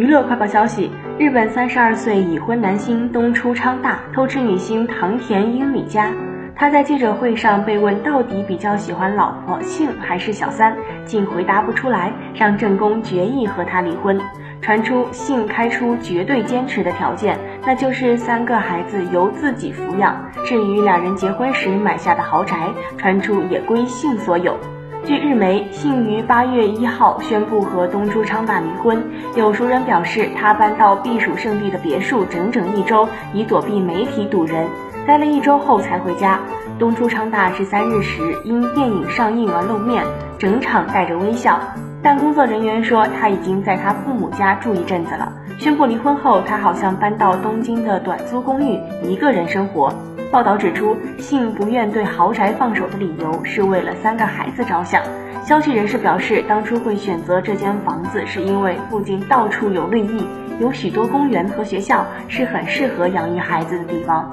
娱乐快报消息：日本三十二岁已婚男星东出昌大偷吃女星唐田英里家。他在记者会上被问到底比较喜欢老婆信还是小三，竟回答不出来，让正宫决意和他离婚。传出信开出绝对坚持的条件，那就是三个孩子由自己抚养。至于两人结婚时买下的豪宅，传出也归信所有。据日媒，信于八月一号宣布和东出昌大离婚。有熟人表示，他搬到避暑胜地的别墅整整一周，以躲避媒体堵人。待了一周后才回家。东出昌大十三日时因电影上映而露面，整场带着微笑。但工作人员说他已经在他父母家住一阵子了。宣布离婚后，他好像搬到东京的短租公寓，一个人生活。报道指出，信不愿对豪宅放手的理由是为了三个孩子着想。消息人士表示，当初会选择这间房子，是因为附近到处有绿意，有许多公园和学校，是很适合养育孩子的地方。